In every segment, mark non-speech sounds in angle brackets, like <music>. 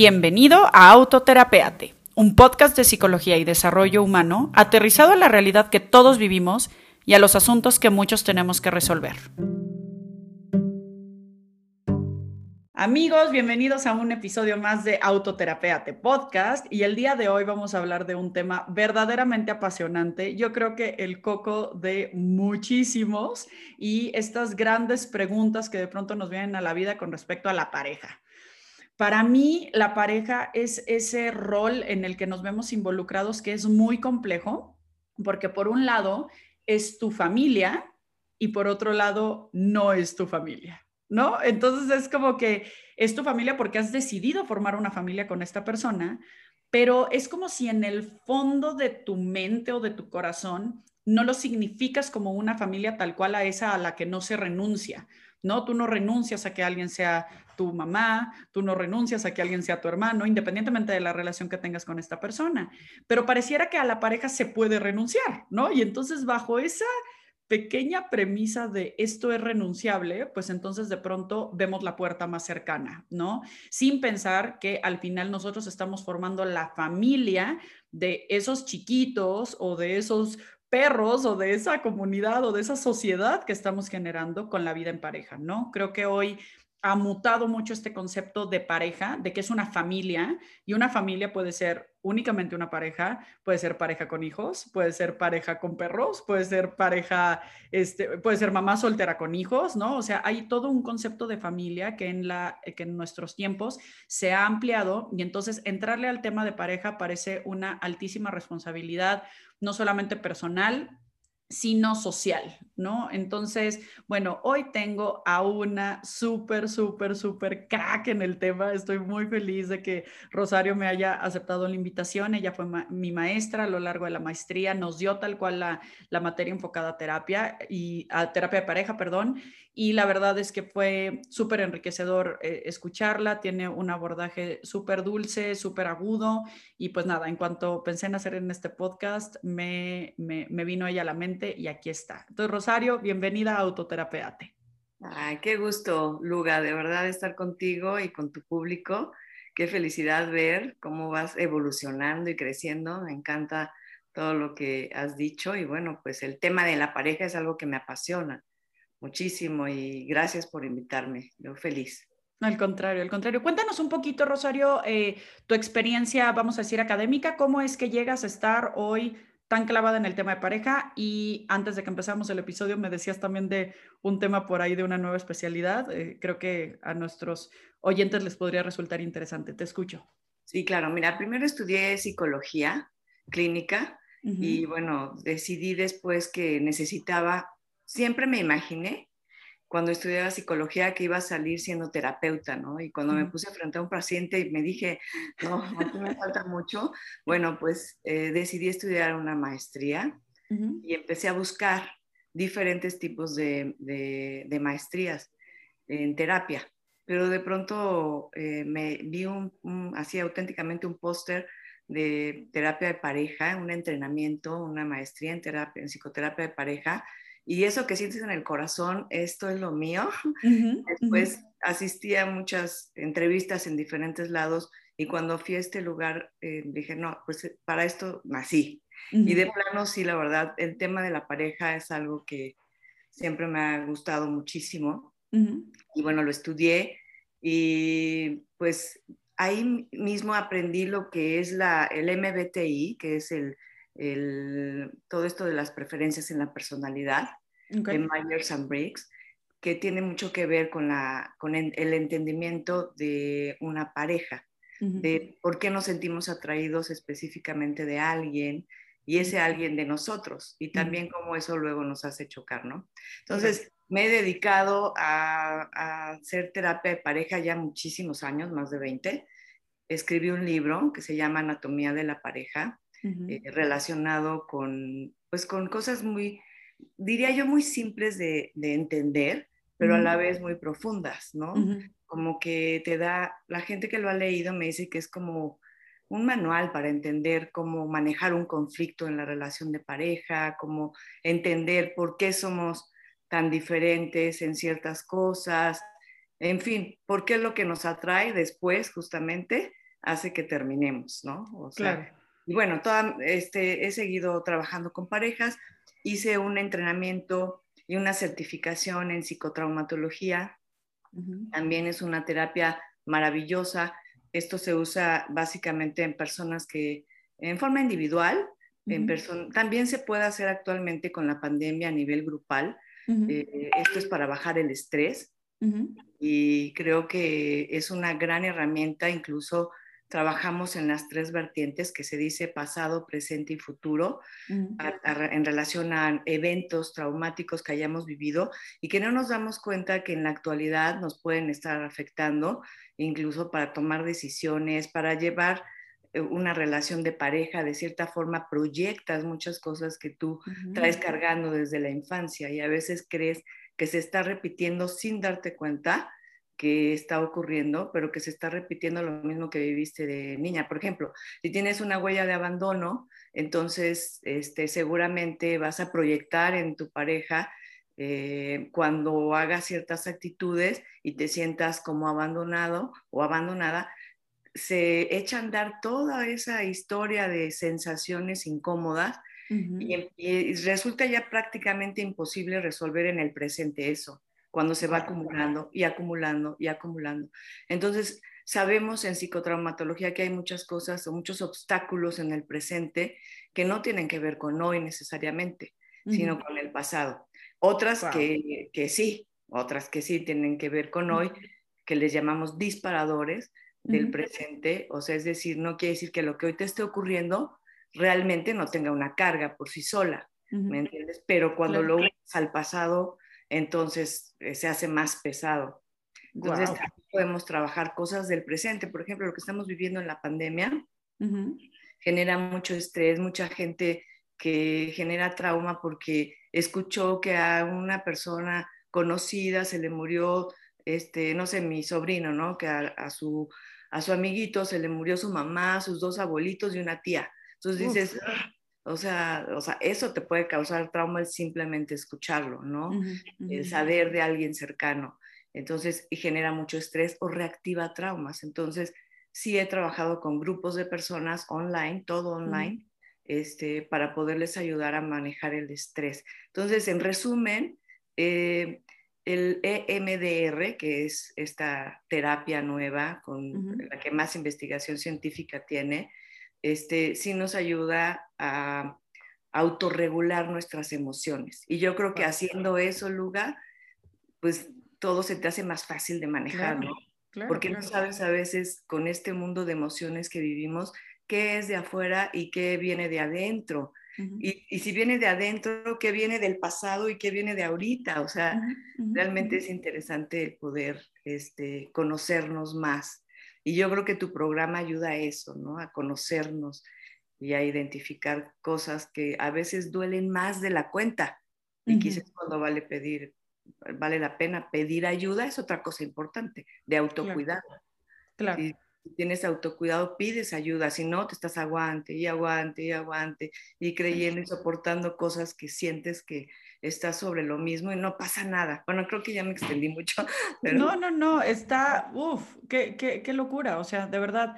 Bienvenido a Autoterapeate, un podcast de psicología y desarrollo humano aterrizado a la realidad que todos vivimos y a los asuntos que muchos tenemos que resolver. Amigos, bienvenidos a un episodio más de Autoterapeate Podcast y el día de hoy vamos a hablar de un tema verdaderamente apasionante. Yo creo que el coco de muchísimos y estas grandes preguntas que de pronto nos vienen a la vida con respecto a la pareja. Para mí, la pareja es ese rol en el que nos vemos involucrados que es muy complejo, porque por un lado es tu familia y por otro lado no es tu familia. ¿no? Entonces es como que es tu familia porque has decidido formar una familia con esta persona, pero es como si en el fondo de tu mente o de tu corazón no lo significas como una familia tal cual a esa a la que no se renuncia, ¿no? Tú no renuncias a que alguien sea tu mamá, tú no renuncias a que alguien sea tu hermano, independientemente de la relación que tengas con esta persona, pero pareciera que a la pareja se puede renunciar, ¿no? Y entonces bajo esa pequeña premisa de esto es renunciable, pues entonces de pronto vemos la puerta más cercana, ¿no? Sin pensar que al final nosotros estamos formando la familia de esos chiquitos o de esos perros o de esa comunidad o de esa sociedad que estamos generando con la vida en pareja, ¿no? Creo que hoy ha mutado mucho este concepto de pareja, de que es una familia, y una familia puede ser únicamente una pareja, puede ser pareja con hijos, puede ser pareja con perros, puede ser pareja, este, puede ser mamá soltera con hijos, ¿no? O sea, hay todo un concepto de familia que en, la, que en nuestros tiempos se ha ampliado y entonces entrarle al tema de pareja parece una altísima responsabilidad, no solamente personal, sino social, ¿no? Entonces, bueno, hoy tengo a una súper, súper, súper crack en el tema. Estoy muy feliz de que Rosario me haya aceptado la invitación. Ella fue mi maestra a lo largo de la maestría, nos dio tal cual la, la materia enfocada a terapia y a terapia de pareja, perdón, y la verdad es que fue súper enriquecedor eh, escucharla, tiene un abordaje súper dulce, súper agudo y pues nada, en cuanto pensé en hacer en este podcast, me, me, me, vino ella a la mente y aquí está. Entonces, Rosario, bienvenida a Autoterapeate. Ay, qué gusto, Luga, de verdad estar contigo y con tu público. Qué felicidad ver cómo vas evolucionando y creciendo. Me encanta todo lo que has dicho y bueno, pues el tema de la pareja es algo que me apasiona muchísimo y gracias por invitarme. Yo feliz. Al contrario, al contrario. Cuéntanos un poquito, Rosario, eh, tu experiencia, vamos a decir, académica. ¿Cómo es que llegas a estar hoy tan clavada en el tema de pareja? Y antes de que empezamos el episodio, me decías también de un tema por ahí de una nueva especialidad. Eh, creo que a nuestros oyentes les podría resultar interesante. Te escucho. Sí, claro. Mira, primero estudié psicología clínica y bueno, decidí después que necesitaba siempre me imaginé cuando estudiaba psicología que iba a salir siendo terapeuta, ¿no? Y cuando me puse frente a un paciente y me dije, no, aquí me falta mucho, bueno, pues eh, decidí estudiar una maestría y empecé a buscar diferentes tipos de, de, maestrías en terapia. Pero de pronto eh, me vi un, así auténticamente un póster de terapia de pareja, un entrenamiento, una maestría en, terapia, en psicoterapia de pareja, y eso que sientes en el corazón, esto es lo mío. Después asistí a muchas entrevistas en diferentes lados y cuando fui a este lugar eh, dije, no, pues eh, para esto nací. Y de plano, sí, la verdad, el tema de la pareja es algo que siempre me ha gustado muchísimo. Y bueno, lo estudié y pues ahí mismo aprendí lo que es la, el MBTI, que es el todo esto de las preferencias en la personalidad de Myers and Briggs, que tiene mucho que ver con, la, con el entendimiento de una pareja, de por qué nos sentimos atraídos específicamente de alguien y ese alguien de nosotros, y también cómo eso luego nos hace chocar, ¿no? Entonces, me he dedicado a, a hacer terapia de pareja ya muchísimos años, más de 20. Escribí un libro que se llama Anatomía de la pareja, eh, relacionado con, pues, con cosas muy, diría yo, muy simples de, entender, pero a la vez muy profundas, ¿no? Como que te da, la gente que lo ha leído me dice que es como un manual para entender cómo manejar un conflicto en la relación de pareja, cómo entender por qué somos tan diferentes en ciertas cosas, en fin, por qué lo que nos atrae después justamente hace que terminemos, ¿no? O sea, claro. Y bueno, toda, este, he seguido trabajando con parejas, hice un entrenamiento y una certificación en psicotraumatología. También es una terapia maravillosa. Esto se usa básicamente en personas que, en forma individual, en también se puede hacer actualmente con la pandemia a nivel grupal. Eh, esto es para bajar el estrés y creo que es una gran herramienta incluso trabajamos en las tres vertientes que se dice pasado, presente y futuro en relación a eventos traumáticos que hayamos vivido y que no nos damos cuenta que en la actualidad nos pueden estar afectando, incluso para tomar decisiones, para llevar eh, una relación de pareja, de cierta forma proyectas muchas cosas que tú traes cargando desde la infancia y a veces crees que se está repitiendo sin darte cuenta que está ocurriendo, pero que se está repitiendo lo mismo que viviste de niña. Por ejemplo, si tienes una huella de abandono, entonces este, seguramente vas a proyectar en tu pareja eh, cuando hagas ciertas actitudes y te sientas como abandonado o abandonada, se echa a andar toda esa historia de sensaciones incómodas y resulta ya prácticamente imposible resolver en el presente eso cuando se va acumulando y acumulando y acumulando. Entonces, sabemos en psicotraumatología que hay muchas cosas o muchos obstáculos en el presente que no tienen que ver con hoy necesariamente, sino con el pasado. Otras que, que, sí, otras que sí tienen que ver con hoy, que les llamamos disparadores del presente, o sea, es decir, no quiere decir que lo que hoy te esté ocurriendo realmente no tenga una carga por sí sola, ¿me entiendes? Pero cuando lo usas al pasado, entonces eh, se hace más pesado. Entonces podemos trabajar cosas del presente, por ejemplo, lo que estamos viviendo en la pandemia genera mucho estrés, mucha gente que genera trauma porque escuchó que a una persona conocida se le murió, este, no sé, mi sobrino, ¿no? Que a, su, a su amiguito se le murió su mamá, sus dos abuelitos y una tía. Entonces dices, o sea, o sea, eso te puede causar trauma el simplemente escucharlo, ¿no? El saber de alguien cercano. Entonces, y genera mucho estrés o reactiva traumas. Entonces, sí he trabajado con grupos de personas online, todo online, este, para poderles ayudar a manejar el estrés. Entonces, en resumen, eh, el EMDR, que es esta terapia nueva con la que más investigación científica tiene, este, sí nos ayuda a autorregular nuestras emociones. Y yo creo que haciendo eso, Luga, pues todo se te hace más fácil de manejar, ¿no? Porque no sabes a veces con este mundo de emociones que vivimos qué es de afuera y qué viene de adentro. y, si viene de adentro, qué viene del pasado y qué viene de ahorita. O sea, realmente es interesante el poder este, conocernos más. Y yo creo que tu programa ayuda a eso, ¿no? A conocernos y a identificar cosas que a veces duelen más de la cuenta. Y quizás cuando vale pedir, vale la pena pedir ayuda, es otra cosa importante, de autocuidado. Claro. Si tienes autocuidado, pides ayuda, si no, te estás aguante y aguante y aguante y creyendo y soportando cosas que sientes que está sobre lo mismo y no pasa nada. Bueno, creo que ya me extendí mucho. <laughs> No, no, no, está, uff, qué, qué, qué locura. O sea, de verdad,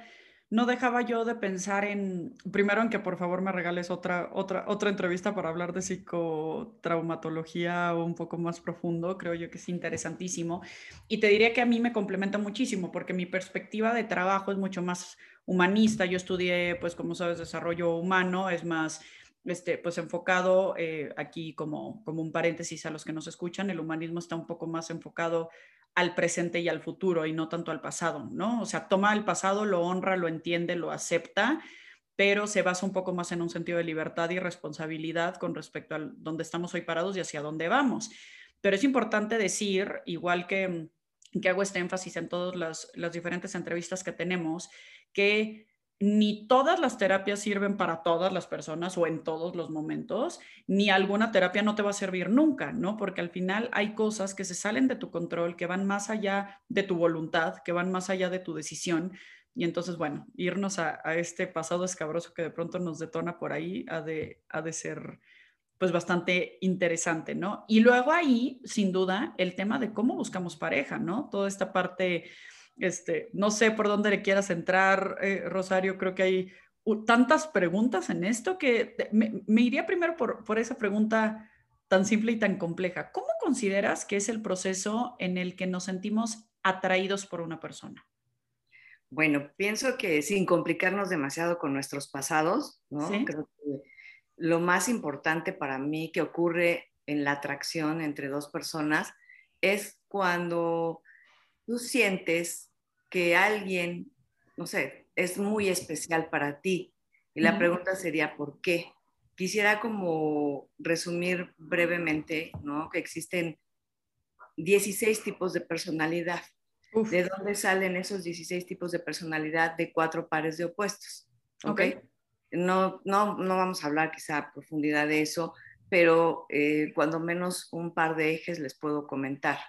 no dejaba yo de pensar en, primero en que por favor me regales otra, otra, otra entrevista para hablar de psicotraumatología un poco más profundo, creo yo que es interesantísimo. Y te diría que a mí me complementa muchísimo porque mi perspectiva de trabajo es mucho más humanista. Yo estudié, pues como sabes, desarrollo humano, es más este, pues enfocado eh, aquí como, como un paréntesis a los que nos escuchan, el humanismo está un poco más enfocado al presente y al futuro y no tanto al pasado, ¿no? O sea, toma el pasado, lo honra, lo entiende, lo acepta, pero se basa un poco más en un sentido de libertad y responsabilidad con respecto a dónde estamos hoy parados y hacia dónde vamos. Pero es importante decir, igual que, que hago este énfasis en todas las, las diferentes entrevistas que tenemos, que ni todas las terapias sirven para todas las personas o en todos los momentos, ni alguna terapia no te va a servir nunca, ¿no? Porque al final hay cosas que se salen de tu control, que van más allá de tu voluntad, que van más allá de tu decisión. Y entonces, bueno, irnos a, este pasado escabroso que de pronto nos detona por ahí ha de, ha de ser pues bastante interesante, ¿no? Y luego ahí, sin duda, el tema de cómo buscamos pareja, ¿no? Toda esta parte Este, no sé por dónde le quieras entrar, eh, Rosario, creo que hay tantas preguntas en esto que me, iría primero por, por esa pregunta tan simple y tan compleja. ¿Cómo consideras que es el proceso en el que nos sentimos atraídos por una persona? Bueno, pienso que sin complicarnos demasiado con nuestros pasados, ¿no? Creo que lo más importante para mí que ocurre en la atracción entre dos personas es cuando tú sientes que alguien, no sé, es muy especial para ti. Y la pregunta sería, ¿por qué? Quisiera como resumir brevemente, ¿no? Que existen 16 tipos de personalidad. ¿De dónde salen esos 16 tipos de personalidad de cuatro pares de opuestos? ¿Ok? No, no, no vamos a hablar quizá a profundidad de eso, pero eh, cuando menos un par de ejes les puedo comentar.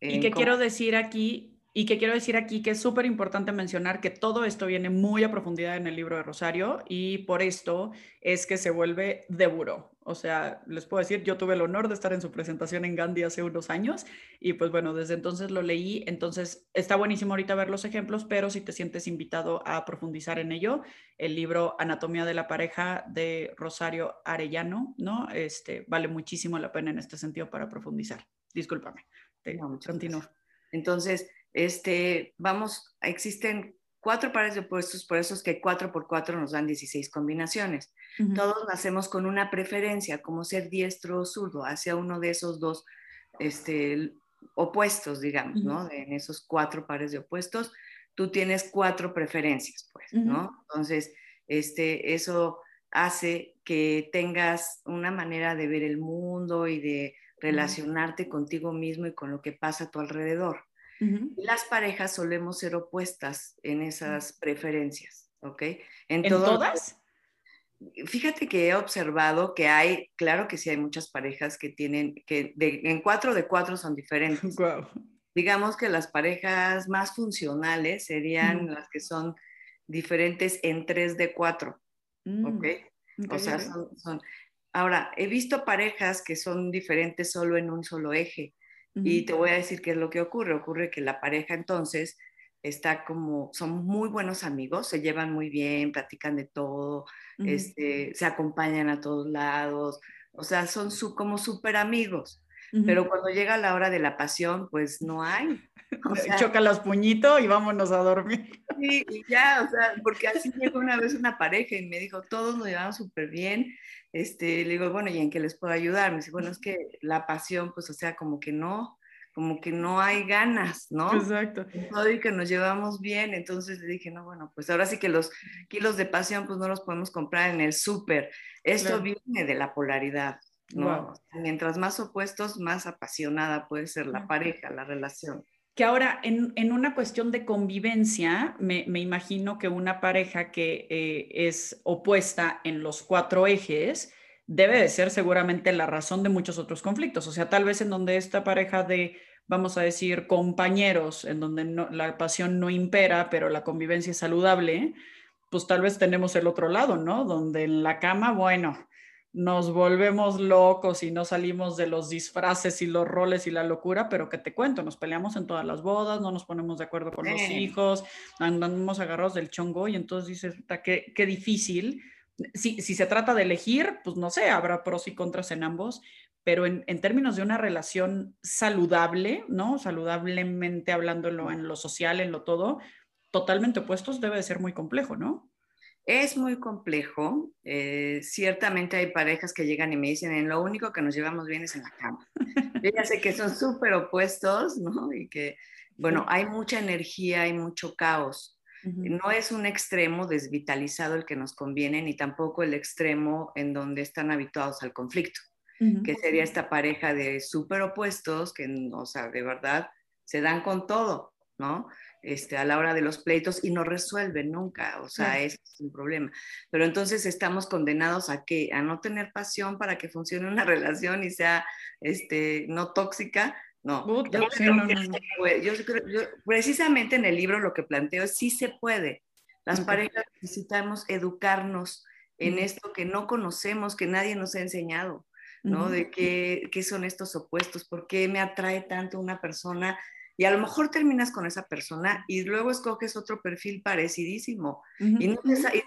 Y que quiero decir aquí y que quiero decir aquí que es súper importante mencionar que todo esto viene muy a profundidad en el libro de Rosario y por esto es que se vuelve de buró. O sea, les puedo decir, yo tuve el honor de estar en su presentación en Gandhi hace unos años y pues bueno, desde entonces lo leí. Entonces está buenísimo ahorita ver los ejemplos, pero si te sientes invitado a profundizar en ello, el libro Anatomía de la pareja de Rosario Arellano, ¿no? Este vale muchísimo la pena en este sentido para profundizar. Discúlpame, te continúo. Entonces, este, vamos, existen cuatro pares de opuestos, por eso es que cuatro por cuatro nos dan 16 combinaciones. Todos nacemos con una preferencia, como ser diestro o zurdo, hacia uno de esos dos este, opuestos, digamos, ¿no? En esos cuatro pares de opuestos, tú tienes cuatro preferencias, pues, ¿no? Entonces, este, eso hace que tengas una manera de ver el mundo y de relacionarte contigo mismo y con lo que pasa a tu alrededor. Las parejas solemos ser opuestas en esas preferencias, ¿ok? ¿En, todas? Fíjate que he observado que hay, claro que sí hay muchas parejas que tienen, que en cuatro de cuatro son diferentes. Digamos que las parejas más funcionales serían las que son diferentes en tres de cuatro, ¿ok? Mm, o sea, son, Ahora, he visto parejas que son diferentes solo en un solo eje. Y te voy a decir qué es lo que ocurre. Ocurre que la pareja entonces está como, son muy buenos amigos, se llevan muy bien, platican de todo, este, se acompañan a todos lados, o sea, son su, como súper amigos. Pero cuando llega la hora de la pasión, pues no hay. <laughs> O sea, Choca los puñitos y vámonos a dormir. <laughs> Sí, y ya, o sea, porque así llegó una vez una pareja y me dijo, todos nos llevamos súper bien. Este, le digo, bueno, ¿y en qué les puedo ayudar? Me dice, bueno, es que la pasión, pues, o sea, como que no, como que no hay ganas, ¿no? Exacto. Y que nos llevamos bien, entonces le dije, no, bueno, pues ahora sí que los kilos de pasión, pues no los podemos comprar en el súper. Esto viene de la polaridad, ¿no? Mientras más opuestos, más apasionada puede ser la pareja, la relación. Que ahora, en, en una cuestión de convivencia, me, me, imagino que una pareja que eh, es opuesta en los cuatro ejes, debe de ser seguramente la razón de muchos otros conflictos. O sea, tal vez en donde esta pareja de vamos a decir, compañeros, en donde la pasión no impera, pero la convivencia es saludable, pues tal vez tenemos el otro lado, ¿no? Donde en la cama, bueno, nos volvemos locos y no salimos de los disfraces y los roles y la locura, pero que te cuento, nos peleamos en todas las bodas, no nos ponemos de acuerdo con los hijos, andamos agarrados del chongo y entonces dices, qué, qué difícil. Si, si se trata de elegir, pues no sé, habrá pros y contras en ambos, pero en, términos de una relación saludable, ¿no? Saludablemente hablándolo en lo social, en lo todo, totalmente opuestos debe de ser muy complejo, ¿no? Es muy complejo. Eh, ciertamente hay parejas que llegan y me dicen, en lo único que nos llevamos bien es en la cama. <laughs> Yo ya sé que son súper opuestos, ¿no? Y que, bueno, hay mucha energía, hay mucho caos. No es un extremo desvitalizado el que nos conviene, ni tampoco el extremo en donde están habituados al conflicto que sería esta pareja de súper opuestos que, o sea, de verdad se dan con todo, ¿no? Este, a la hora de los pleitos y no resuelven nunca, o sea, es un problema. Pero entonces estamos condenados a que a no tener pasión para que funcione una <laughs> relación y sea este, no tóxica. No, yo, precisamente en el libro lo que planteo es sí se puede. Las parejas necesitamos educarnos en esto que no conocemos, que nadie nos ha enseñado. ¿no? De qué, qué, son estos opuestos, por qué me atrae tanto una persona Y a lo mejor terminas con esa persona y luego escoges otro perfil parecidísimo. y,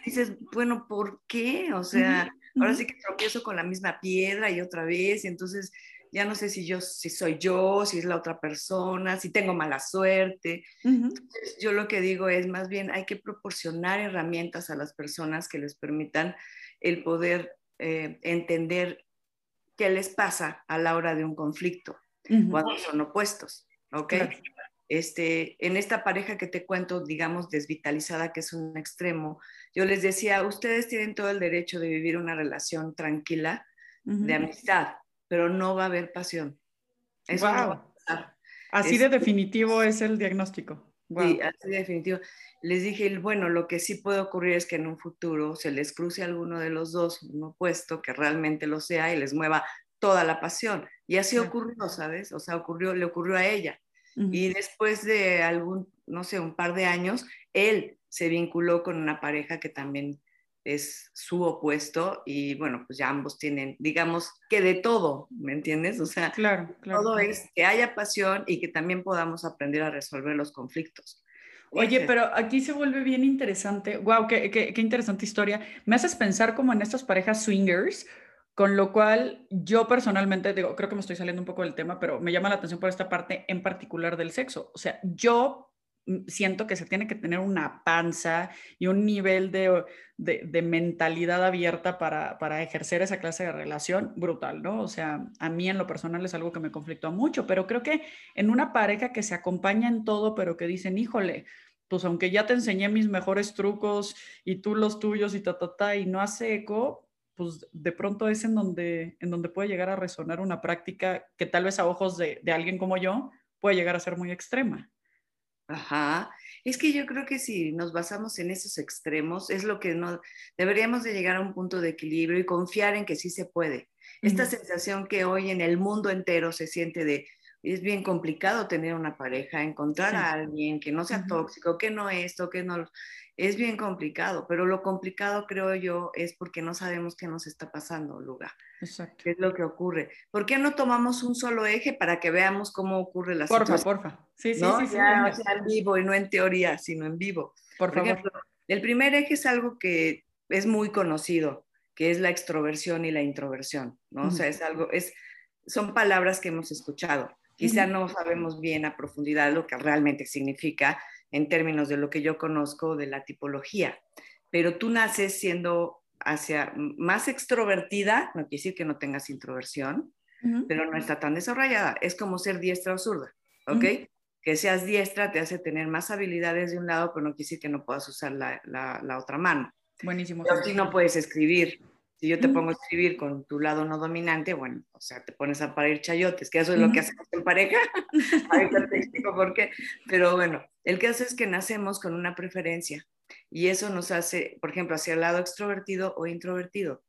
dices, bueno, ¿por qué? O sea, ahora sí que tropiezo con la misma piedra y otra vez, y entonces ya no sé si yo, si soy yo, si es la otra persona, si tengo mala suerte. Entonces, yo lo que digo es, más bien hay que proporcionar herramientas a las personas que les permitan el poder eh, entender qué les pasa a la hora de un conflicto cuando son opuestos, ¿ok? Este, en esta pareja que te cuento, digamos, desvitalizada, que es un extremo, yo les decía, ustedes tienen todo el derecho de vivir una relación tranquila de amistad, pero no va a haber pasión. wow. Así de definitivo es el diagnóstico. Sí, así de definitivo. Les dije, bueno, lo que sí puede ocurrir es que en un futuro se les cruce alguno de los dos, un opuesto, que realmente lo sea y les mueva toda la pasión. Y así ocurrió, ¿sabes? O sea, ocurrió, le ocurrió a ella. Y después de algún, no sé, un par de años, él se vinculó con una pareja que también es su opuesto y bueno, pues ya ambos tienen, digamos, que de todo, ¿me entiendes? O sea, claro, todo es que haya pasión y que también podamos aprender a resolver los conflictos. Oye, pero aquí se vuelve bien interesante. Wow, qué, qué, qué, interesante historia. Me haces pensar como en estas parejas swingers, con lo cual yo personalmente digo, creo que me estoy saliendo un poco del tema, pero me llama la atención por esta parte en particular del sexo. O sea, yo Mm, siento que se tiene que tener una panza y un nivel de, de, mentalidad abierta para, para, ejercer esa clase de relación brutal, ¿no? O sea, a mí en lo personal es algo que me conflictúa mucho, pero creo que en una pareja que se acompaña en todo, pero que dicen, híjole, pues aunque ya te enseñé mis mejores trucos y tú los tuyos y ta, ta, ta, y no hace eco, pues de pronto es en donde, en donde puede llegar a resonar una práctica que tal vez a ojos de, de alguien como yo puede llegar a ser muy extrema. Ajá. Es que yo creo que si nos basamos en esos extremos, es lo que no deberíamos de llegar a un punto de equilibrio y confiar en que sí se puede. Esta sensación que hoy en el mundo entero se siente de es bien complicado tener una pareja, encontrar a alguien que no sea tóxico, que no esto, que no es bien complicado, pero lo complicado creo yo es porque no sabemos qué nos está pasando, Luga. Exacto. ¿Qué es lo que ocurre? ¿Por qué no tomamos un solo eje para que veamos cómo ocurre la porfa, situación? Porfa, porfa. Sí, sí, sí. Ya, sea en vivo y no en teoría, sino en vivo. Por, favor. Ejemplo, el primer eje es algo que es muy conocido, que es la extroversión y la introversión, ¿no? O sea, es algo, es, son palabras que hemos escuchado. Quizá no sabemos bien a profundidad lo que realmente significa, en términos de lo que yo conozco de la tipología. Pero tú naces siendo hacia más extrovertida, no quiere decir que no tengas introversión, pero no está tan desarrollada. Es como ser diestra o zurda, ¿ok? Que seas diestra te hace tener más habilidades de un lado, pero no quiere decir que no puedas usar la, la, otra mano. Buenísimo. Pero si no puedes escribir. Si yo te pongo a escribir con tu lado no dominante, bueno, o sea, te pones a parir chayotes, que eso es lo que hacemos en pareja. <laughs> Ahorita te explico por qué. Pero bueno, el caso es que nacemos con una preferencia y eso nos hace, por ejemplo, hacia el lado extrovertido o introvertido.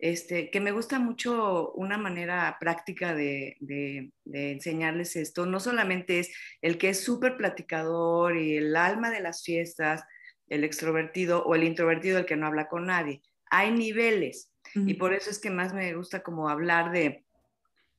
Este, que me gusta mucho una manera práctica de, de, enseñarles esto. No solamente es el que es súper platicador y el alma de las fiestas, el extrovertido o el introvertido, el que no habla con nadie. Hay niveles y por eso es que más me gusta como hablar de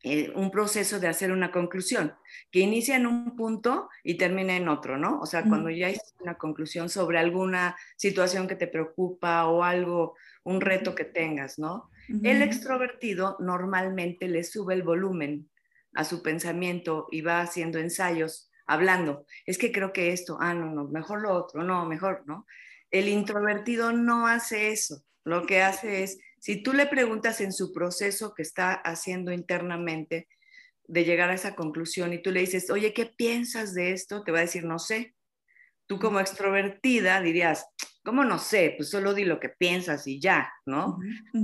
eh, un proceso de hacer una conclusión, que inicia en un punto y termina en otro, ¿no? O sea, cuando ya hay una conclusión sobre alguna situación que te preocupa o algo, un reto que tengas, ¿no? El extrovertido normalmente le sube el volumen a su pensamiento y va haciendo ensayos, hablando. Es que creo que esto, ah, no, no, mejor lo otro, no, mejor, ¿no? El introvertido no hace eso. Lo que hace es si tú le preguntas en su proceso que está haciendo internamente de llegar a esa conclusión y tú le dices, oye, ¿qué piensas de esto? Te va a decir, no sé. Tú como extrovertida dirías, ¿cómo no sé? Pues solo di lo que piensas y ya, ¿no?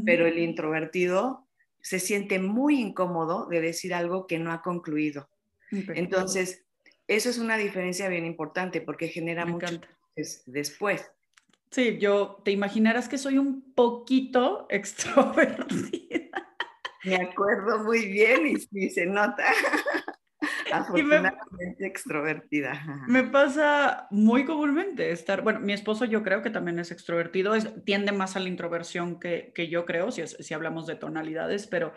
Pero el introvertido se siente muy incómodo de decir algo que no ha concluido. Entonces, eso es una diferencia bien importante porque genera mucho después. Sí, yo te imaginarás que soy un poquito <laughs> extrovertida. Me acuerdo muy bien y sí se nota. <laughs> Afortunadamente extrovertida. Me pasa muy comúnmente estar, bueno, mi esposo yo creo que también es extrovertido, tiende más a la introversión que, que yo creo, si, si hablamos de tonalidades, pero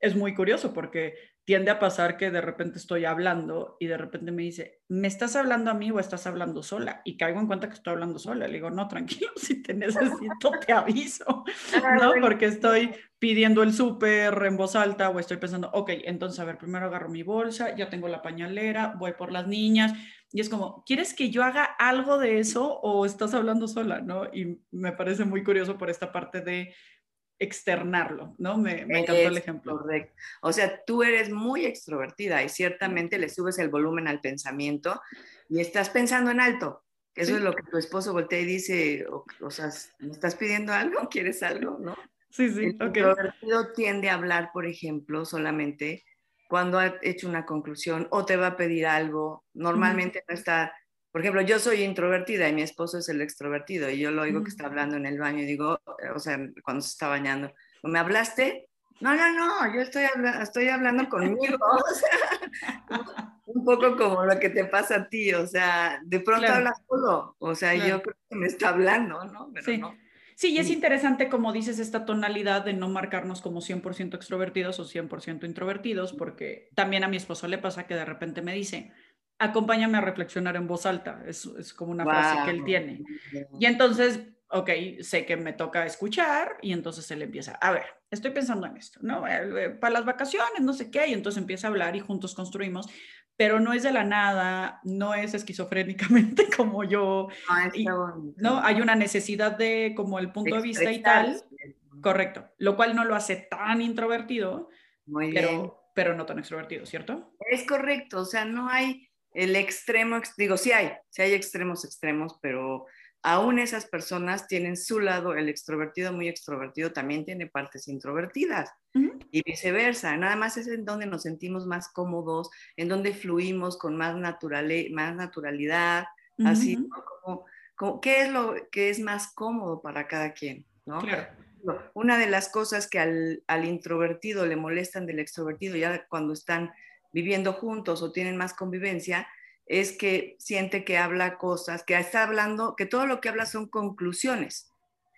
es muy curioso porque tiende a pasar que de repente estoy hablando y de repente me dice, ¿me estás hablando a mí o estás hablando sola? Y caigo en cuenta que estoy hablando sola. Le digo, no, tranquilo, <laughs> si te necesito, te aviso, <laughs> ¿no? Porque estoy pidiendo el súper en voz alta o estoy pensando, ok, entonces, a ver, primero agarro mi bolsa, ya tengo la pañalera, voy por las niñas. Y es como, ¿quieres que yo haga algo de eso o estás hablando sola? ¿no? Y me parece muy curioso por esta parte de externarlo, ¿no? Me, me encantó el ejemplo. Correcto. O sea, tú eres muy extrovertida y ciertamente le subes el volumen al pensamiento y estás pensando en alto. Eso es lo que tu esposo voltea y dice, o, sea, ¿me estás pidiendo algo? <laughs> ¿Quieres algo? ¿No? Sí, sí, el extrovertido tiende a hablar, por ejemplo, solamente cuando ha hecho una conclusión o te va a pedir algo. Normalmente no está por ejemplo, yo soy introvertida y mi esposo es el extrovertido y yo lo oigo que está hablando en el baño y digo, o sea, cuando se está bañando, ¿me hablaste? No, no, no, yo estoy, estoy hablando conmigo, <laughs> o sea, <laughs> un poco como lo que te pasa a ti, o sea, de pronto hablas solo, o sea, yo creo que me está hablando, ¿no? sí. no. Sí, y es interesante, como dices, esta tonalidad de no marcarnos como 100% extrovertidos o 100% introvertidos, porque también a mi esposo le pasa que de repente me dice, acompáñame a reflexionar en voz alta. Es, es como una frase que él tiene. Y entonces, ok, sé que me toca escuchar y entonces él empieza, a ver, estoy pensando en esto, ¿no? Eh, eh, para las vacaciones, no sé qué, y entonces empieza a hablar y juntos construimos, pero no es de la nada, no es esquizofrénicamente <laughs> como yo. No, hay una necesidad de como el punto de vista y tal. Correcto, lo cual no lo hace tan introvertido, Pero, pero no tan extrovertido, ¿cierto? Es correcto, o sea, no hay el extremo, digo, sí hay, sí hay extremos extremos, pero aún esas personas tienen su lado, el extrovertido muy extrovertido también tiene partes introvertidas y viceversa. Nada más es en donde nos sentimos más cómodos, en donde fluimos con más, más naturalidad, así, como, ¿qué es lo que es más cómodo para cada quien? ¿no? Una de las cosas que al, al introvertido le molestan del extrovertido ya cuando están viviendo juntos o tienen más convivencia, es que siente que habla cosas, que está hablando, que todo lo que habla son conclusiones.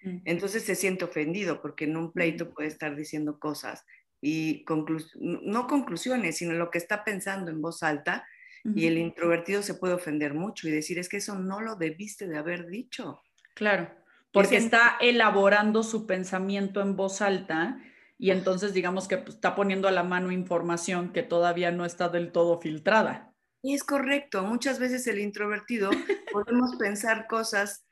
Mm. Entonces se siente ofendido porque en un pleito puede estar diciendo cosas y no conclusiones, sino lo que está pensando en voz alta y el introvertido se puede ofender mucho y decir, es que eso no lo debiste de haber dicho. Claro, porque está elaborando su pensamiento en voz alta y entonces digamos que pues, está poniendo a la mano información que todavía no está del todo filtrada. Y es correcto, muchas veces el introvertido <laughs> podemos pensar cosas,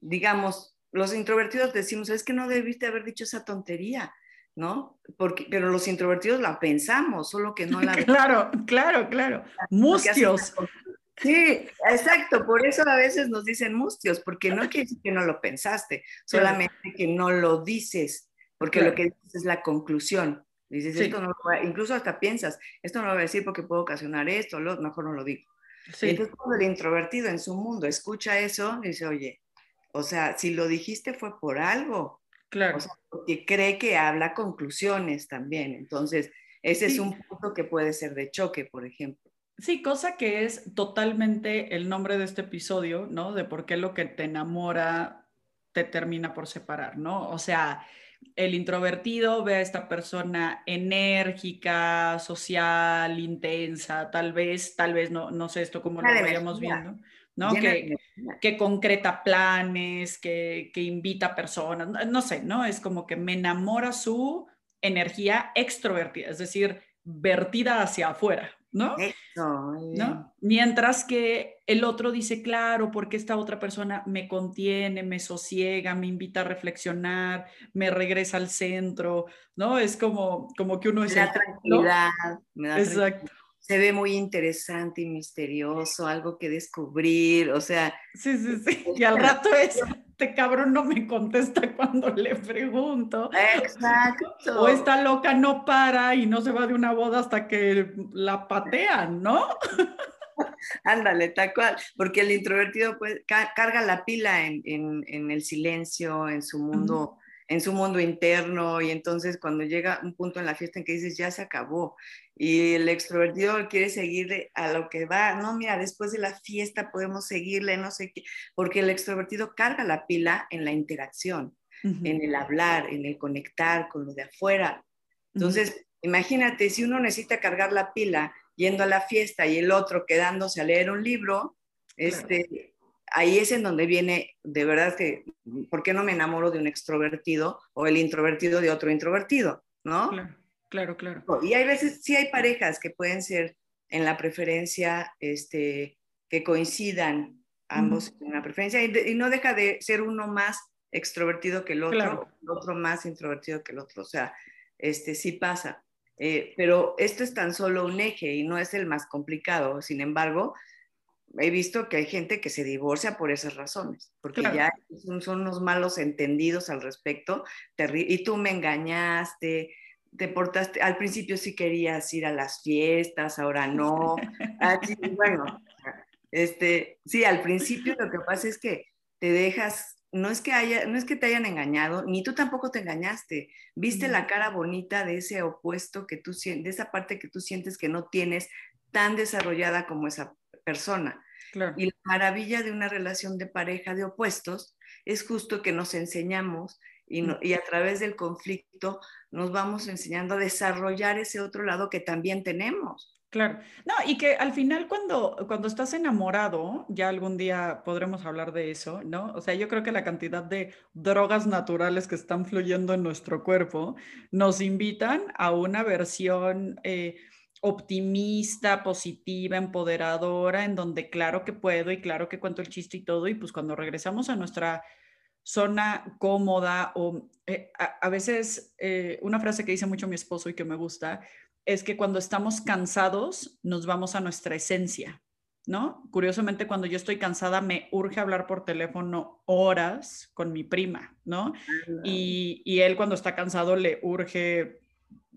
digamos, los introvertidos decimos, es que no debiste haber dicho esa tontería, ¿no? Porque, pero los introvertidos la pensamos, solo que no la... <laughs> claro, claro, claro. Mustios. Sí, exacto, por eso a veces nos dicen mustios, porque no <laughs> quiere decir que no lo pensaste, solamente que no lo dices porque lo que dices es la conclusión. Dices, esto no incluso hasta piensas, esto no lo voy a decir porque puede ocasionar esto, lo, mejor no lo digo. entonces cuando el introvertido en su mundo escucha eso, dice, oye, o sea, si lo dijiste fue por algo. Claro. O sea, porque cree que habla conclusiones también. Entonces, ese es un punto que puede ser de choque, por ejemplo. Sí, cosa que es totalmente el nombre de este episodio, ¿no? De por qué lo que te enamora te termina por separar, ¿no? O sea, el introvertido ve a esta persona enérgica, social, intensa, tal vez, tal vez, no, no sé esto cómo lo vayamos viendo, ¿no? Que, que, concreta planes, que, que invita a personas, no, no, sé, ¿no? Es como que me enamora su energía extrovertida, es decir, vertida hacia afuera, ¿no? ¿no? Mientras que el otro dice, claro, porque esta otra persona me contiene, me sosiega, me invita a reflexionar, me regresa al centro, ¿no? Es como, como que uno es... da tranquilidad, me da Exacto se ve muy interesante y misterioso, algo que descubrir, o sea. Sí, sí, sí. Y al rato es, <laughs> este cabrón no me contesta <laughs> cuando le pregunto. Exacto. O esta loca no para y no se va de una boda hasta que la patean, ¿no? <laughs> Ándale, tal cual, porque el introvertido pues, carga la pila en, en, el silencio, en su mundo en su mundo interno y entonces cuando llega un punto en la fiesta en que dices ya se acabó y el extrovertido quiere seguirle a lo que va, no, mira, después de la fiesta podemos seguirle, no sé qué, porque el extrovertido carga la pila en la interacción, en el hablar, en el conectar con lo de afuera. Entonces, imagínate, si uno necesita cargar la pila yendo a la fiesta y el otro quedándose a leer un libro, este, ahí es en donde viene, de verdad que, ¿por qué no me enamoro de un extrovertido o el introvertido de otro introvertido? ¿No? Claro, claro, Y hay veces, sí hay parejas que pueden ser en la preferencia, este, que coincidan ambos en la preferencia y, no deja de ser uno más extrovertido que el otro, el otro más introvertido que el otro. O sea, este sí pasa. Eh, pero esto es tan solo un eje y no es el más complicado. Sin embargo, he visto que hay gente que se divorcia por esas razones, porque ya son, unos malos entendidos al respecto, y tú me engañaste, te portaste, al principio sí querías ir a las fiestas, ahora no. <laughs> Así, bueno, este, sí, al principio lo que pasa es que te dejas, no es que, haya, no es que te hayan engañado, ni tú tampoco te engañaste. Viste la cara bonita de ese opuesto que tú de esa parte que tú sientes que no tienes tan desarrollada como esa persona. Y la maravilla de una relación de pareja de opuestos es justo que nos enseñamos y, y, a través del conflicto nos vamos enseñando a desarrollar ese otro lado que también tenemos. Claro. No, y que al final cuando, cuando estás enamorado, ya algún día podremos hablar de eso, ¿no? O sea, yo creo que la cantidad de drogas naturales que están fluyendo en nuestro cuerpo nos invitan a una versión eh, optimista, positiva, empoderadora, en donde claro que puedo y claro que cuento el chiste y todo, y pues cuando regresamos a nuestra zona cómoda o eh, a, veces eh, una frase que dice mucho mi esposo y que me gusta, es que cuando estamos cansados nos vamos a nuestra esencia, ¿no? Curiosamente, cuando yo estoy cansada me urge hablar por teléfono horas con mi prima, ¿no? Y, y él cuando está cansado le urge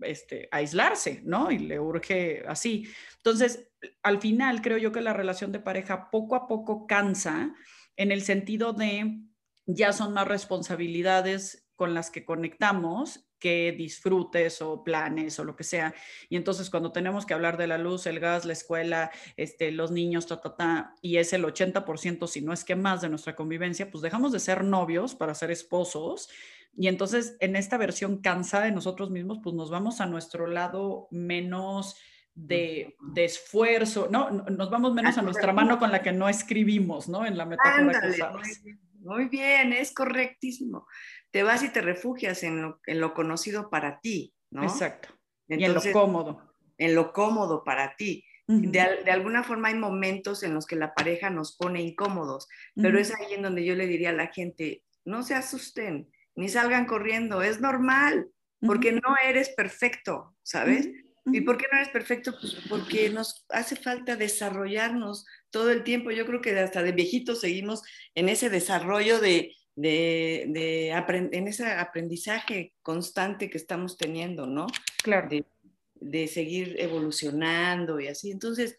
este, aislarse, ¿no? Y le urge así. Entonces, al final creo yo que la relación de pareja poco a poco cansa en el sentido de ya son más responsabilidades con las que conectamos que disfrutes o planes o lo que sea. Y entonces cuando tenemos que hablar de la luz, el gas, la escuela, este, los niños, ta, ta, ta, y es el 80%, si no es que más de nuestra convivencia, pues dejamos de ser novios para ser esposos. Y entonces en esta versión cansada de nosotros mismos, pues nos vamos a nuestro lado menos de, de esfuerzo, ¿no? Nos vamos menos a nuestra mano con la que no escribimos, ¿no? En la metáfora que sabes. Muy bien, es correctísimo te vas y te refugias en lo, conocido para ti, ¿no? Exacto. y en lo cómodo. En lo cómodo para ti. de, alguna forma hay momentos en los que la pareja nos pone incómodos, pero es ahí en donde yo le diría a la gente, no se asusten, ni salgan corriendo, es normal, porque no eres perfecto, ¿sabes? ¿Y por qué no eres perfecto? Pues porque nos hace falta desarrollarnos todo el tiempo. Yo creo que hasta de viejitos seguimos en ese desarrollo de, de, de en ese aprendizaje constante que estamos teniendo, ¿no? Claro. De, de, seguir evolucionando y así. Entonces,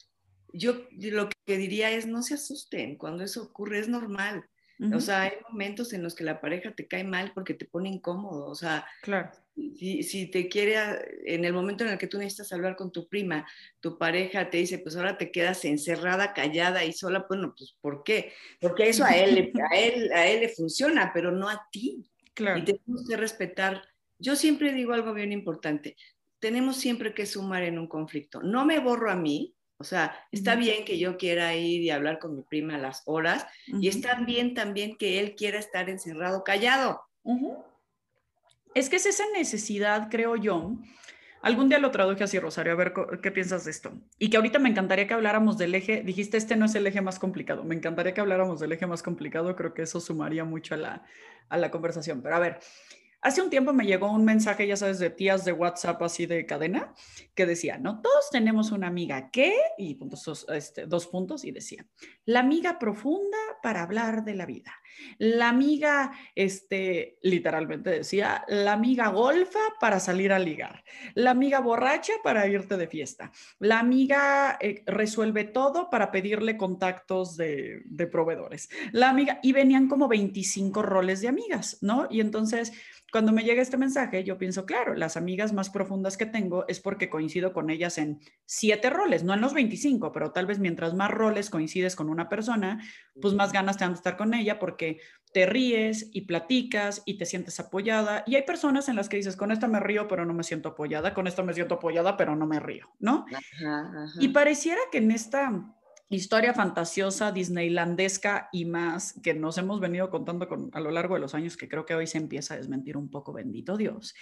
yo lo que diría es, no se asusten, cuando eso ocurre es normal. O sea, hay momentos en los que la pareja te cae mal porque te pone incómodo. O sea, claro. si, si, te quiere, en el momento en el que tú necesitas hablar con tu prima, tu pareja te dice, pues ahora te quedas encerrada, callada y sola. Bueno, pues ¿por qué? Porque eso a él, a él, a él le funciona, pero no a ti. Claro. Y tenemos que respetar. Yo siempre digo algo bien importante. Tenemos siempre que sumar en un conflicto. No me borro a mí, o sea, está bien que yo quiera ir y hablar con mi prima a las horas y está bien también que él quiera estar encerrado callado. Es que es esa necesidad, creo yo. Algún día lo traduje así, Rosario, a ver qué piensas de esto. Y que ahorita me encantaría que habláramos del eje, dijiste, este no es el eje más complicado, me encantaría que habláramos del eje más complicado, creo que eso sumaría mucho a la, a la conversación. Pero a ver, Hace un tiempo me llegó un mensaje, ya sabes, de tías de WhatsApp así de cadena, que decía, ¿no? Todos tenemos una amiga que, y puntos, este, dos puntos, y decía, la amiga profunda para hablar de la vida. La amiga, este, literalmente decía, la amiga golfa para salir a ligar. La amiga borracha para irte de fiesta. La amiga eh, resuelve todo para pedirle contactos de, de proveedores. La amiga, y venían como 25 roles de amigas, ¿no? Y entonces cuando me llega este mensaje, yo pienso, claro, las amigas más profundas que tengo es porque coincido con ellas en siete roles, no en los 25, pero tal vez mientras más roles coincides con una persona, pues más ganas te dan de estar con ella porque te ríes y platicas y te sientes apoyada. Y hay personas en las que dices, con esta me río, pero no me siento apoyada, con esta me siento apoyada, pero no me río, ¿no? Y pareciera que en esta historia fantasiosa, disneylandesca y más que nos hemos venido contando con, a lo largo de los años, que creo que hoy se empieza a desmentir un poco, bendito Dios,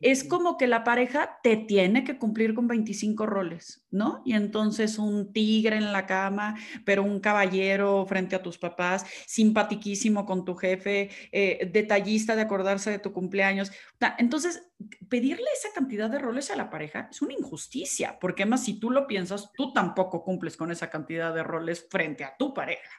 es como que la pareja te tiene que cumplir con 25 roles, ¿no? Y entonces un tigre en la cama, pero un caballero frente a tus papás, simpatiquísimo con tu jefe, eh, detallista de acordarse de tu cumpleaños. Entonces, pedirle esa cantidad de roles a la pareja es una injusticia, porque además si tú lo piensas, tú tampoco cumples con esa cantidad de roles frente a tu pareja.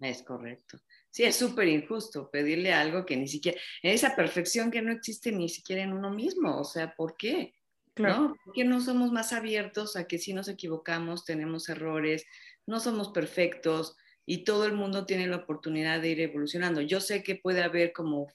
Es correcto. Sí, es súper injusto pedirle algo que ni siquiera, esa perfección que no existe ni siquiera en uno mismo. O sea, ¿por qué? Claro. ¿No? ¿Por qué no somos más abiertos a que si nos equivocamos, tenemos errores, no somos perfectos y todo el mundo tiene la oportunidad de ir evolucionando? Yo sé que puede haber como,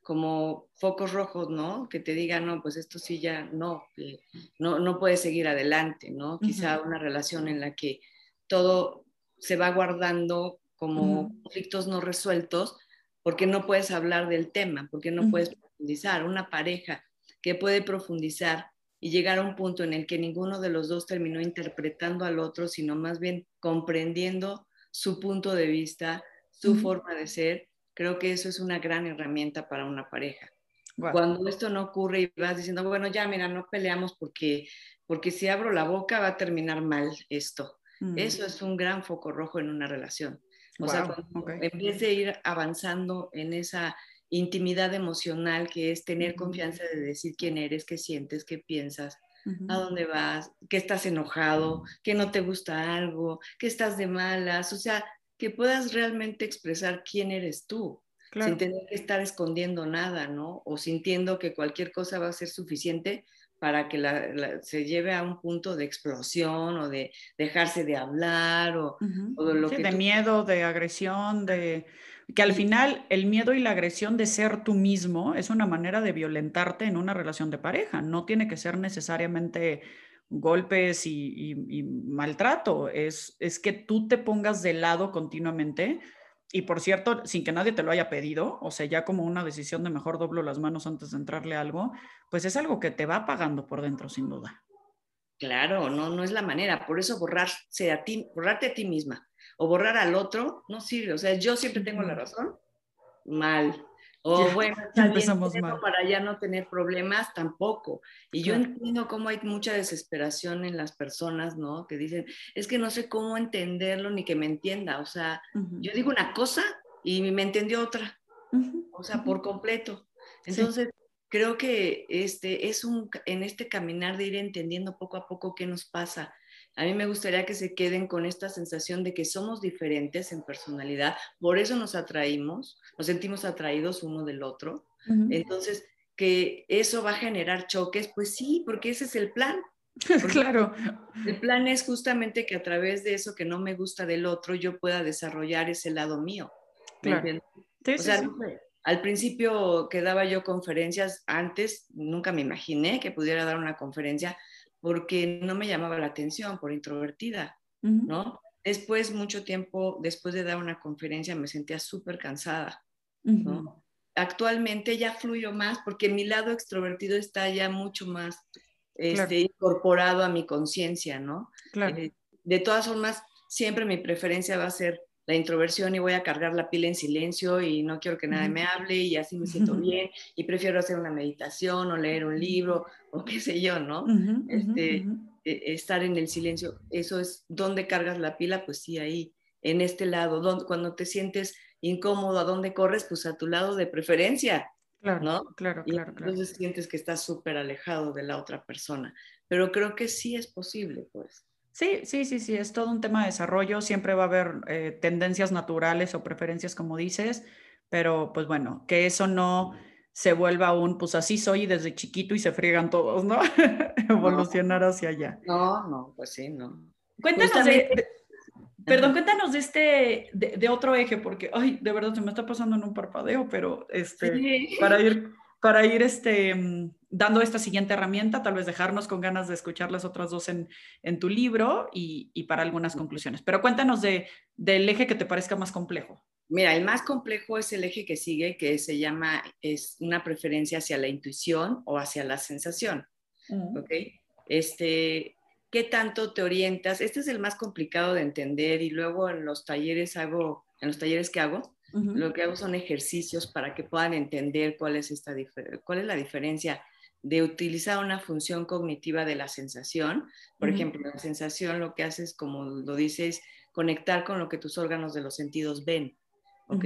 como focos rojos, ¿no? Que te digan, no, pues esto sí ya no, eh, no, no puede seguir adelante, ¿no? Quizá una relación en la que todo se va guardando como conflictos no resueltos, porque no puedes hablar del tema, porque no puedes profundizar. Una pareja que puede profundizar y llegar a un punto en el que ninguno de los dos terminó interpretando al otro, sino más bien comprendiendo su punto de vista, su forma de ser, creo que eso es una gran herramienta para una pareja. Cuando esto no ocurre y vas diciendo, bueno, ya mira, no peleamos porque, porque si abro la boca va a terminar mal esto. Eso es un gran foco rojo en una relación. O sea, en vez de ir avanzando en esa intimidad emocional que es tener confianza de decir quién eres, qué sientes, qué piensas, a dónde vas, que estás enojado, que no te gusta algo, que estás de malas, o sea, que puedas realmente expresar quién eres tú, sin tener que estar escondiendo nada, ¿no? O sintiendo que cualquier cosa va a ser suficiente para que se lleve a un punto de explosión o de dejarse de hablar o, de lo que... De miedo, de agresión, de... Que al final el miedo y la agresión de ser tú mismo es una manera de violentarte en una relación de pareja. No tiene que ser necesariamente golpes y, y maltrato. Es, es que tú te pongas de lado continuamente y por cierto, sin que nadie te lo haya pedido, o sea, ya como una decisión de mejor doblo las manos antes de entrarle algo, pues es algo que te va pagando por dentro, sin duda. Claro, no, no es la manera. Por eso borrarse a ti, borrarte a ti misma o borrar al otro no sirve. O sea, yo siempre tengo la razón. Mal. O bueno, <laughs> empezamos mal. para ya no tener problemas tampoco. Y yo entiendo cómo hay mucha desesperación en las personas, ¿no? Que dicen, es que no sé cómo entenderlo ni que me entienda. O sea, yo digo una cosa y me entendió otra. O sea, por completo. Entonces, creo que este es un, en este caminar de ir entendiendo poco a poco qué nos pasa a mí me gustaría que se queden con esta sensación de que somos diferentes en personalidad, por eso nos atraímos, nos sentimos atraídos uno del otro. Entonces, que eso va a generar choques, pues sí, porque ese es el plan. <laughs> claro. El plan es justamente que a través de eso que no me gusta del otro, yo pueda desarrollar ese lado mío. Claro. o sea, al principio que daba yo conferencias, antes nunca me imaginé que pudiera dar una conferencia porque no me llamaba la atención, por introvertida, ¿no? Después, mucho tiempo, después de dar una conferencia, me sentía súper cansada, ¿no? Actualmente ya fluyo más porque mi lado extrovertido está ya mucho más este, incorporado a mi conciencia, ¿no? Eh, de todas formas, siempre mi preferencia va a ser la introversión y voy a cargar la pila en silencio y no quiero que nadie me hable y así me siento <laughs> bien y prefiero hacer una meditación o leer un libro o qué sé yo, ¿no? este, e, estar en el silencio, eso es donde cargas la pila, pues sí, ahí, en este lado, donde, cuando te sientes incómodo, ¿a dónde corres? Pues a tu lado de preferencia. Claro, ¿no? claro, y claro. Entonces sientes que estás súper alejado de la otra persona. Pero creo que sí es posible, pues. Sí, sí, sí, sí, es todo un tema de desarrollo. Siempre va a haber eh, tendencias naturales o preferencias, como dices, pero pues bueno, que eso no se vuelva un, pues así soy desde chiquito y se friegan todos, ¿no? <laughs> Evolucionar hacia allá. No, no, pues sí, no. Cuéntanos de, <laughs> perdón, cuéntanos de este, de, otro eje, porque, ay, de verdad se me está pasando en un parpadeo, pero este, para ir para ir este, mm, dando esta siguiente herramienta, tal vez dejarnos con ganas de escuchar las otras dos en, tu libro y, para algunas conclusiones. Pero cuéntanos de, del eje que te parezca más complejo. Mira, el más complejo es el eje que sigue, que se llama, es una preferencia hacia la intuición o hacia la sensación. Mm. ¿Ok? Este, ¿Qué tanto te orientas? Este es el más complicado de entender y luego en los talleres hago, en los talleres que hago, lo que hago son ejercicios para que puedan entender cuál es, esta cuál es la diferencia de utilizar una función cognitiva de la sensación. Por ejemplo, la sensación lo que hace es, como lo dices, conectar con lo que tus órganos de los sentidos ven. ¿ok?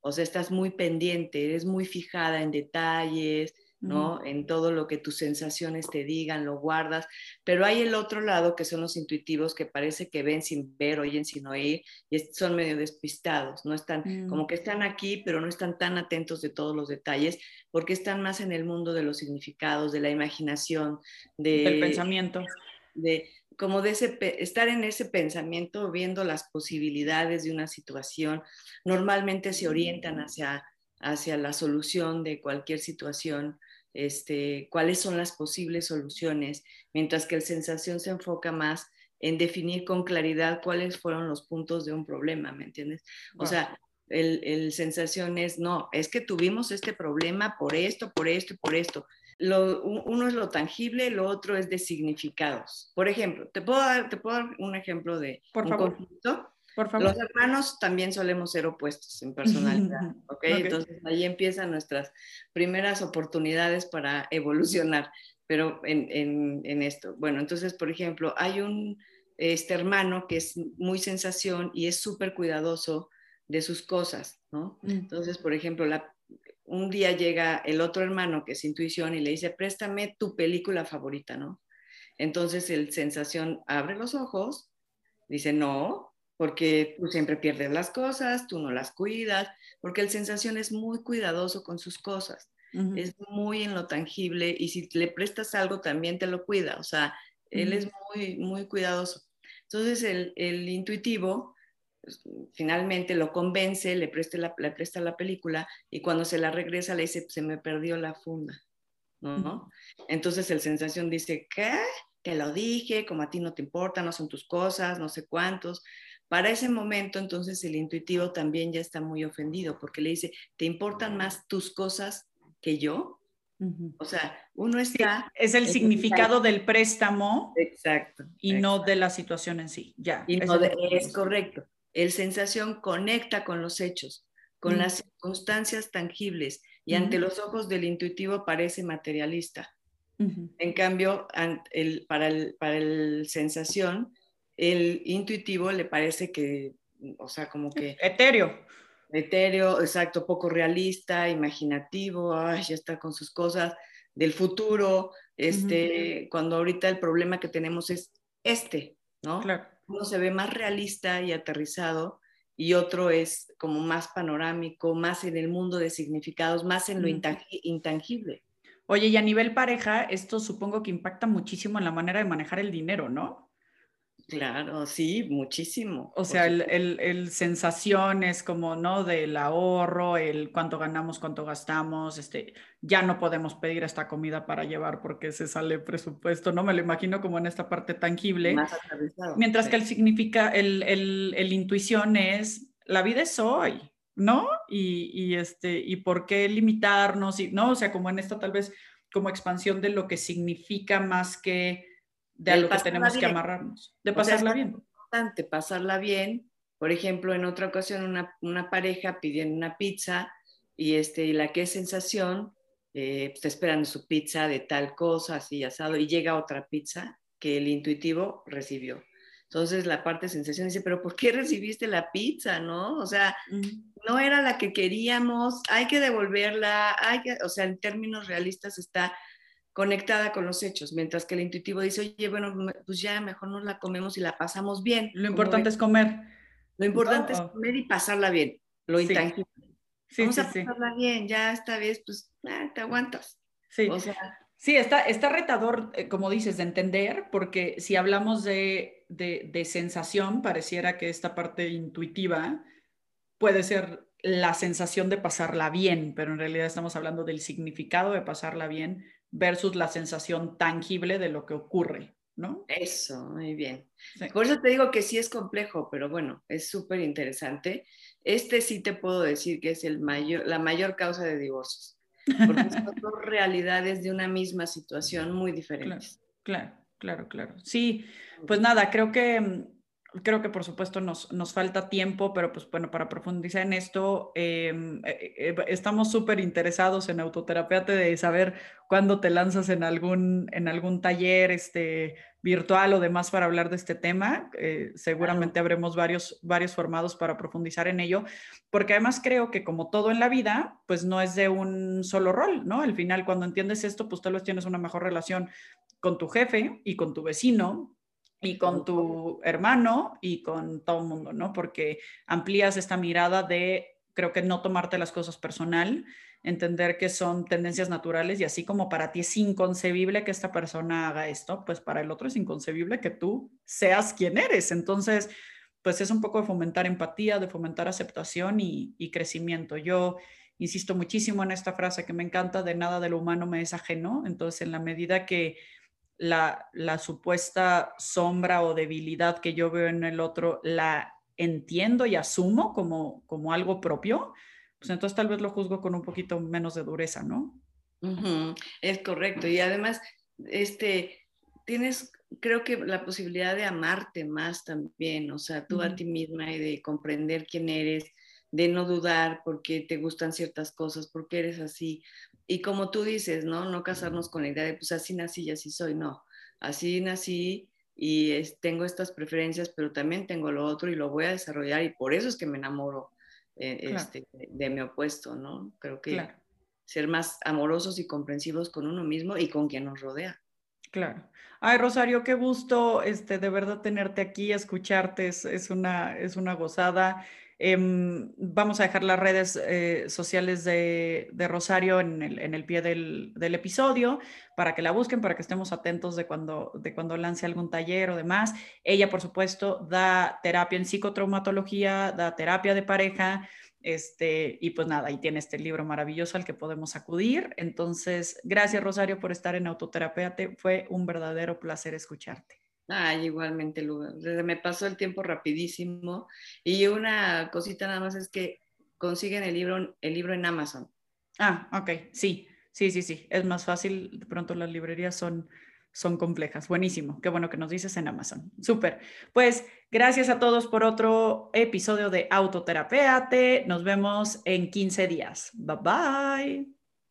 O sea, estás muy pendiente, eres muy fijada en detalles, ¿no? En todo lo que tus sensaciones te digan, lo guardas, pero hay el otro lado que son los intuitivos que parece que ven sin ver, oyen sin oír y son medio despistados, no están mm. como que están aquí, pero no están tan atentos de todos los detalles porque están más en el mundo de los significados, de la imaginación, de, del pensamiento. De, como de ese, estar en ese pensamiento, viendo las posibilidades de una situación, normalmente se orientan hacia, hacia la solución de cualquier situación, este, cuáles son las posibles soluciones, mientras que el sensación se enfoca más en definir con claridad cuáles fueron los puntos de un problema, ¿me entiendes? O sea, el, el, sensación es, no, es que tuvimos este problema por esto, por esto y por esto uno es lo tangible, lo otro es de significados. Por ejemplo, te puedo dar, te puedo dar un ejemplo de Por un conflicto. Por favor. Los hermanos también solemos ser opuestos en personalidad, <laughs> ¿okay? Entonces ahí empiezan nuestras primeras oportunidades para evolucionar, pero en, en, en, esto. Bueno, entonces, por ejemplo, hay un este hermano que es muy sensación y es súper cuidadoso de sus cosas, ¿no? Mm. Entonces, por ejemplo, la, un día llega el otro hermano que es intuición y le dice, préstame tu película favorita, ¿no? Entonces el sensación abre los ojos, dice, no, porque tú siempre pierdes las cosas, tú no las cuidas, porque el sensación es muy cuidadoso con sus cosas, es muy en lo tangible y si le prestas algo también te lo cuida, o sea, él es muy, muy cuidadoso. Entonces el, el intuitivo pues, finalmente lo convence, le presta, la, le presta la película y cuando se la regresa le dice, se me perdió la funda, ¿no? Entonces el sensación dice, ¿qué? Te lo dije, como a ti no te importa, no son tus cosas, no sé cuántos. Para ese momento, entonces el intuitivo también ya está muy ofendido porque le dice, ¿te importan más tus cosas que yo? O sea, uno está... es el significado del préstamo. Exacto. Y no de la situación en sí, ya. Y no es correcto. El sensación conecta con los hechos, con mm. las circunstancias tangibles y ante los ojos del intuitivo parece materialista. En cambio, el, para, el, para el sensación, el intuitivo le parece que, o sea, como que... Etéreo. Etéreo, exacto, poco realista, imaginativo, ya está con sus cosas del futuro, este, cuando ahorita el problema que tenemos es este, ¿no? Claro uno se ve más realista y aterrizado y otro es como más panorámico, más en el mundo de significados, más en lo intangible. Oye, y a nivel pareja, esto supongo que impacta muchísimo en la manera de manejar el dinero, ¿no? Claro, sí, muchísimo. O sea, el, el, el, sensaciones como, ¿no? Del ahorro, el cuánto ganamos, cuánto gastamos, este, ya no podemos pedir esta comida para llevar porque se sale presupuesto, ¿no? Me lo imagino como en esta parte tangible. Más Mientras que el significa, el, el, el, intuición es, la vida es hoy, ¿no? Y, y, este, y por qué limitarnos, y, ¿no? O sea, como en esta tal vez como expansión de lo que significa más que de algo que tenemos que amarrarnos, de pasarla bien. Es importante pasarla bien. Por ejemplo, en otra ocasión una, una pareja pidiendo una pizza y, este, y la que es sensación eh, está esperando su pizza de tal cosa, así asado, y llega otra pizza que el intuitivo recibió. Entonces la parte de sensación dice, pero ¿por qué recibiste la pizza? ¿No? O sea, no era la que queríamos, hay que devolverla, hay que, o sea, en términos realistas está conectada con los hechos, mientras que el intuitivo dice, oye, bueno, pues ya mejor nos la comemos y la pasamos bien. Lo importante es comer. Lo importante es comer y pasarla bien, lo intangible. Vamos a pasarla bien, ya esta vez, pues, ah, te aguantas. Sí. sí, está, está retador, eh, como dices, de entender, porque si hablamos de, de, de sensación, pareciera que esta parte intuitiva puede ser la sensación de pasarla bien, pero en realidad estamos hablando del significado de pasarla bien versus la sensación tangible de lo que ocurre. ¿no? Eso, muy bien. Por eso te digo que sí es complejo, pero bueno, es súper interesante. Este sí te puedo decir que es el mayor, la mayor causa de divorcios, porque <laughs> son dos realidades de una misma situación muy diferentes. Claro, claro, claro. Sí, pues nada, creo que mm, creo que por supuesto nos, nos, falta tiempo, pero pues bueno, para profundizar en esto, em, eh, eh, estamos súper interesados en autoterapia de saber cuándo te lanzas en algún, en algún taller este, virtual o demás para hablar de este tema. Eh, seguramente habremos varios, varios formados para profundizar en ello, porque además creo que como todo en la vida, pues no es de un solo rol, ¿no? Al final, cuando entiendes esto, pues tal vez tienes una mejor relación con tu jefe y con tu vecino y con tu hermano y con todo el mundo, ¿no? Porque amplías esta mirada de, creo que no tomarte las cosas personal, entender que son tendencias naturales y así como para ti es inconcebible que esta persona haga esto, pues para el otro es inconcebible que tú seas quien eres. Entonces, pues es un poco de fomentar empatía, de fomentar aceptación y, y crecimiento. Yo insisto muchísimo en esta frase que me encanta, de nada de lo humano me es ajeno. Entonces, en la medida que la, supuesta sombra o debilidad que yo veo en el otro la entiendo y asumo como, como algo propio, pues entonces tal vez lo juzgo con un poquito menos de dureza, ¿no? Es correcto. Y además, este, tienes, creo que la posibilidad de amarte más también, o sea, tú a ti misma y de comprender quién eres, de no dudar porque te gustan ciertas cosas, porque eres así, y como tú dices, ¿no? No casarnos con la idea de, pues así nací y así soy, no. Así nací y tengo estas preferencias, pero también tengo lo otro y lo voy a desarrollar y por eso es que me enamoro eh, este, de mi opuesto, ¿no? Creo que ser más amorosos y comprensivos con uno mismo y con quien nos rodea. Claro. Ay, Rosario, qué gusto este, de verdad tenerte aquí, escucharte, es, es, una, es una gozada. Em, vamos a dejar las redes eh, sociales de, Rosario en el, pie del, episodio para que la busquen, para que estemos atentos de cuando, de cuando lance algún taller o demás. Ella, por supuesto, da terapia en psicotraumatología, da terapia de pareja. Este, y pues nada, ahí tiene este libro maravilloso al que podemos acudir. Entonces, gracias Rosario por estar en Autoterapia. Fue un verdadero placer escucharte. Ay, igualmente, Luga. Me pasó el tiempo rapidísimo. Y una cosita nada más es que consiguen el libro, el libro en Amazon. Ah, ok, sí, sí, sí, sí. Es más fácil. De pronto las librerías son, son complejas. Buenísimo. Qué bueno que nos dices en Amazon. Súper. Pues gracias a todos por otro episodio de Autoterapeate. Nos vemos en 15 días. Bye bye.